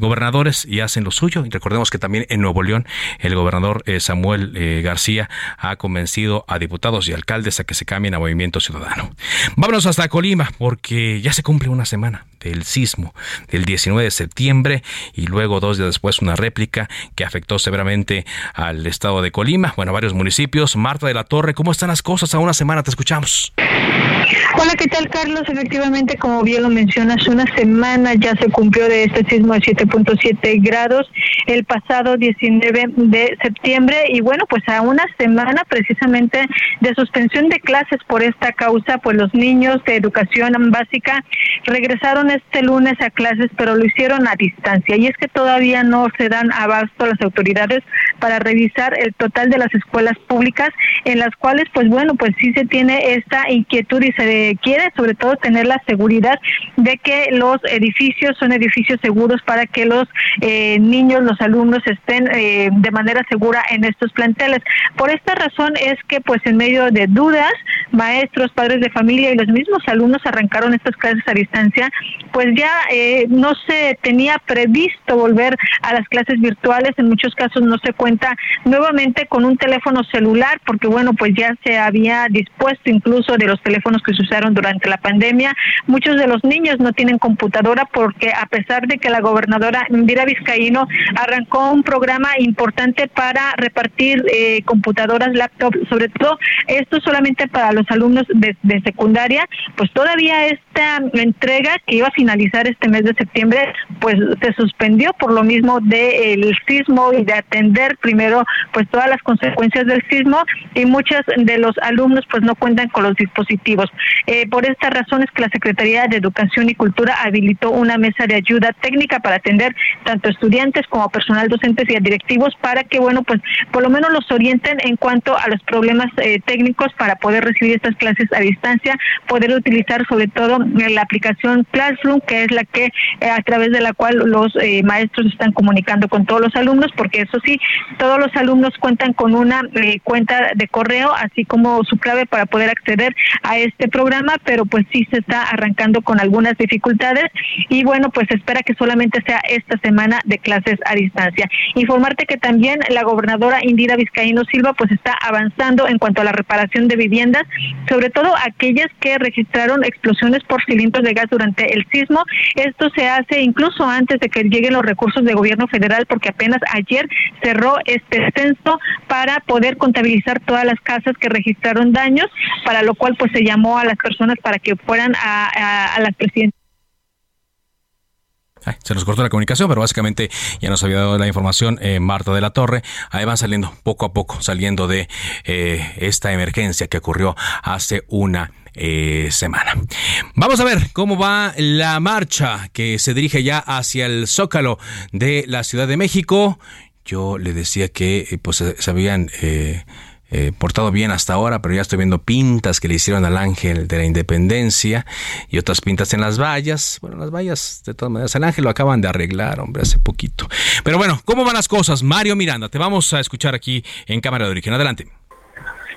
Speaker 1: gobernadores y hacen lo suyo. Y recordemos que también en Nuevo León el gobernador Samuel García ha convencido a diputados y alcaldes a que se cambien a Movimiento Ciudadano. Vámonos hasta Colima porque ya se cumple una semana del sismo del 19 de septiembre y luego dos días después una réplica que afectó severamente al estado de Colima, bueno, varios municipios. Marta de la Torre ¿cómo están las cosas? A una semana te escuchamos.
Speaker 15: Hola, ¿qué tal Carlos? Efectivamente, como bien lo mencionas, una semana ya se cumplió de este sismo de 7.7 grados el pasado 19 de septiembre y bueno, pues a una semana precisamente de suspensión de clases por esta causa, pues los niños de educación básica regresaron este lunes a clases, pero lo hicieron a distancia y es que todavía no se dan abasto las autoridades para revisar el total de las escuelas públicas en las cuales pues bueno, pues sí se tiene esta inquietud y se quiere sobre todo tener la seguridad de que los edificios son edificios seguros para que los eh, niños, los alumnos estén eh, de manera segura en estos planteles. Por esta razón es que pues en medio de dudas, maestros, padres de familia y los mismos alumnos arrancaron estas clases a distancia, pues ya eh, no se tenía previsto volver a las clases virtuales, en muchos casos no se cuenta nuevamente con un teléfono celular porque bueno, pues ya se había dispuesto incluso de los teléfonos que se usaron durante la pandemia. Muchos de los niños no tienen computadora porque a pesar de que la gobernadora Indira Vizcaíno arrancó un programa importante para repartir eh, computadoras, laptops, sobre todo esto solamente para los alumnos de, secundaria, pues todavía esta entrega que iba a finalizar este mes de septiembre, pues se suspendió por lo mismo del sismo y de atender primero pues todas las consecuencias del sismo y muchos de los alumnos pues no cuentan con los dispositivos. Eh, por esta razón es que la Secretaría de Educación y Cultura habilitó una mesa de ayuda técnica para atender tanto estudiantes como personal docentes y directivos para que, bueno, pues por lo menos los orienten en cuanto a los problemas eh, técnicos para poder recibir estas clases a distancia, poder utilizar sobre todo la aplicación Classroom, que es la que eh, a través de la cual los maestros están comunicando con todos los alumnos, porque eso sí, todos los alumnos cuentan con una cuenta de correo, así como su clave para poder acceder a este programa, pero pues sí se está arrancando con algunas dificultades y bueno, pues espera que solamente sea esta semana de clases a distancia. Informarte que también la gobernadora Indira Vizcaíno Silva pues está avanzando en cuanto a la reparación de viviendas, sobre todo aquellas que registraron explosiones por cilindros de gas durante el sismo. Esto se hace incluso antes de que lleguen los recursos de gobierno federal porque apenas ayer cerró este censo para poder contabilizar todas las casas que registraron daños, para lo cual pues se llamó a las personas para que fueran a, las presidencias
Speaker 1: se nos cortó la comunicación, pero básicamente ya nos había dado la información eh, Marta de la Torre. Ahí van saliendo poco a poco, saliendo de eh, esta emergencia que ocurrió hace una eh, semana. Vamos a ver cómo va la marcha que se dirige ya hacia el Zócalo de la Ciudad de México. Yo le decía que pues se habían eh, portado bien hasta ahora, pero ya estoy viendo pintas que le hicieron al ángel de la independencia y otras pintas en las vallas. Bueno, las vallas, de todas maneras, el ángel lo acaban de arreglar, hombre, hace poquito. Pero bueno, ¿cómo van las cosas? Mario Miranda, te vamos a escuchar aquí en Cámara de Origen. Adelante.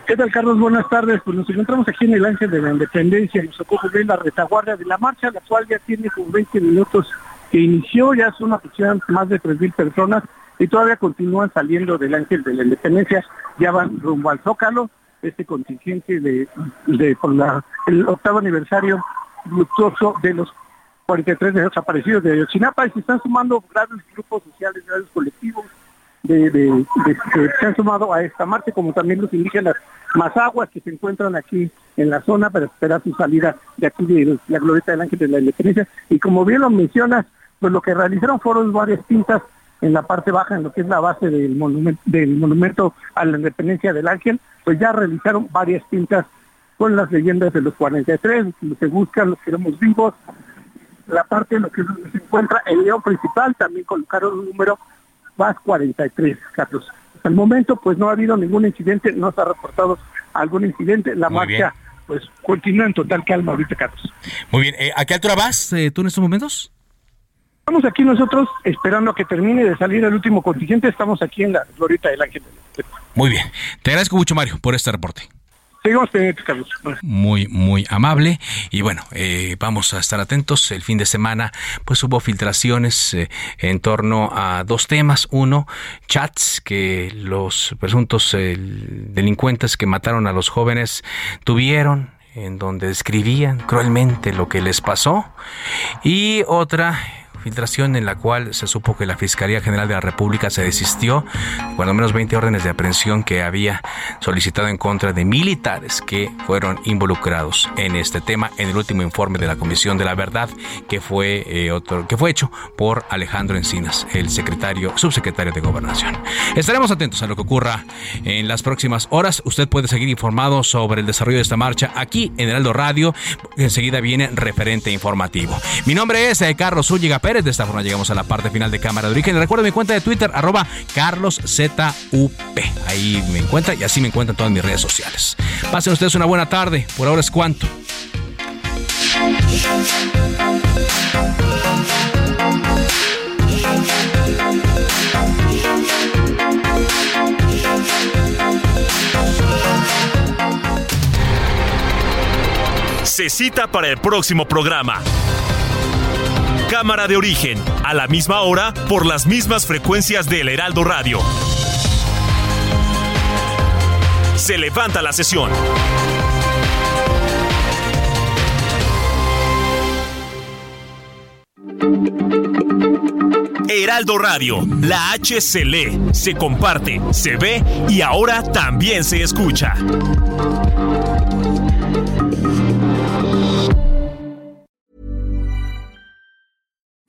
Speaker 12: ¿Qué tal, Carlos? Buenas tardes. Pues nos encontramos aquí en el Ángel de la Independencia. Nos tocó cubrir la retaguardia de la marcha, la cual ya tiene como 20 minutos que inició. Ya son aproximadamente más de 3.000 personas y todavía continúan saliendo del Ángel de la Independencia. Ya van rumbo al Zócalo, este contingente de, de por la, el octavo aniversario luctuoso de los 43 desaparecidos de Ayotzinapa y se están sumando grandes grupos sociales, grandes colectivos de, que se han sumado a esta marcha, como también los indígenas más aguas que se encuentran aquí en la zona para esperar su salida de aquí de la glorieta del Ángel de la Independencia. Y como bien lo mencionas, pues lo que realizaron fueron varias pintas en la parte baja, en lo que es la base del monumento, del a la Independencia del Ángel, pues ya realizaron varias pintas con las leyendas de los 43, los que buscan, los queremos vivos, la parte en lo que se encuentra el león principal, también colocaron un número más 43, Carlos. Hasta el momento, pues no ha habido ningún incidente, no se ha reportado algún incidente. La marcha, pues continúa en total calma ahorita, Carlos.
Speaker 1: Muy bien. Eh, ¿A qué altura vas eh, tú en estos momentos?
Speaker 12: Estamos aquí nosotros esperando a que termine de salir el último contingente. Estamos aquí en la Glorita del Ángel.
Speaker 1: Muy bien. Te agradezco mucho, Mario, por este reporte.
Speaker 12: Seguimos pendientes, Carlos.
Speaker 1: Muy, muy amable. Y bueno, eh, vamos a estar atentos. El fin de semana, pues hubo filtraciones eh, en torno a dos temas. Uno, chats que los presuntos eh, delincuentes que mataron a los jóvenes tuvieron en donde describían cruelmente lo que les pasó. Y otra, filtración en la cual se supo que la Fiscalía General de la República se desistió de cuando menos 20 órdenes de aprehensión que había solicitado en contra de militares que fueron involucrados en este tema en el último informe de la Comisión de la Verdad que fue eh, otro que fue hecho por Alejandro Encinas, el secretario subsecretario de Gobernación. Estaremos atentos a lo que ocurra en las próximas horas. Usted puede seguir informado sobre el desarrollo de esta marcha aquí en el Aldo Radio. Enseguida viene referente informativo. Mi nombre es eh, Carlos Zúñiga Pérez de esta forma llegamos a la parte final de Cámara de Origen. Recuerda mi cuenta de Twitter, arroba carloszup. Ahí me encuentra y así me encuentran todas mis redes sociales. Pasen ustedes una buena tarde. Por ahora es cuanto.
Speaker 9: Se cita para el próximo programa. Cámara de origen, a la misma hora, por las mismas frecuencias del Heraldo Radio. Se levanta la sesión. Heraldo Radio, la H se lee, se comparte, se ve y ahora también se escucha.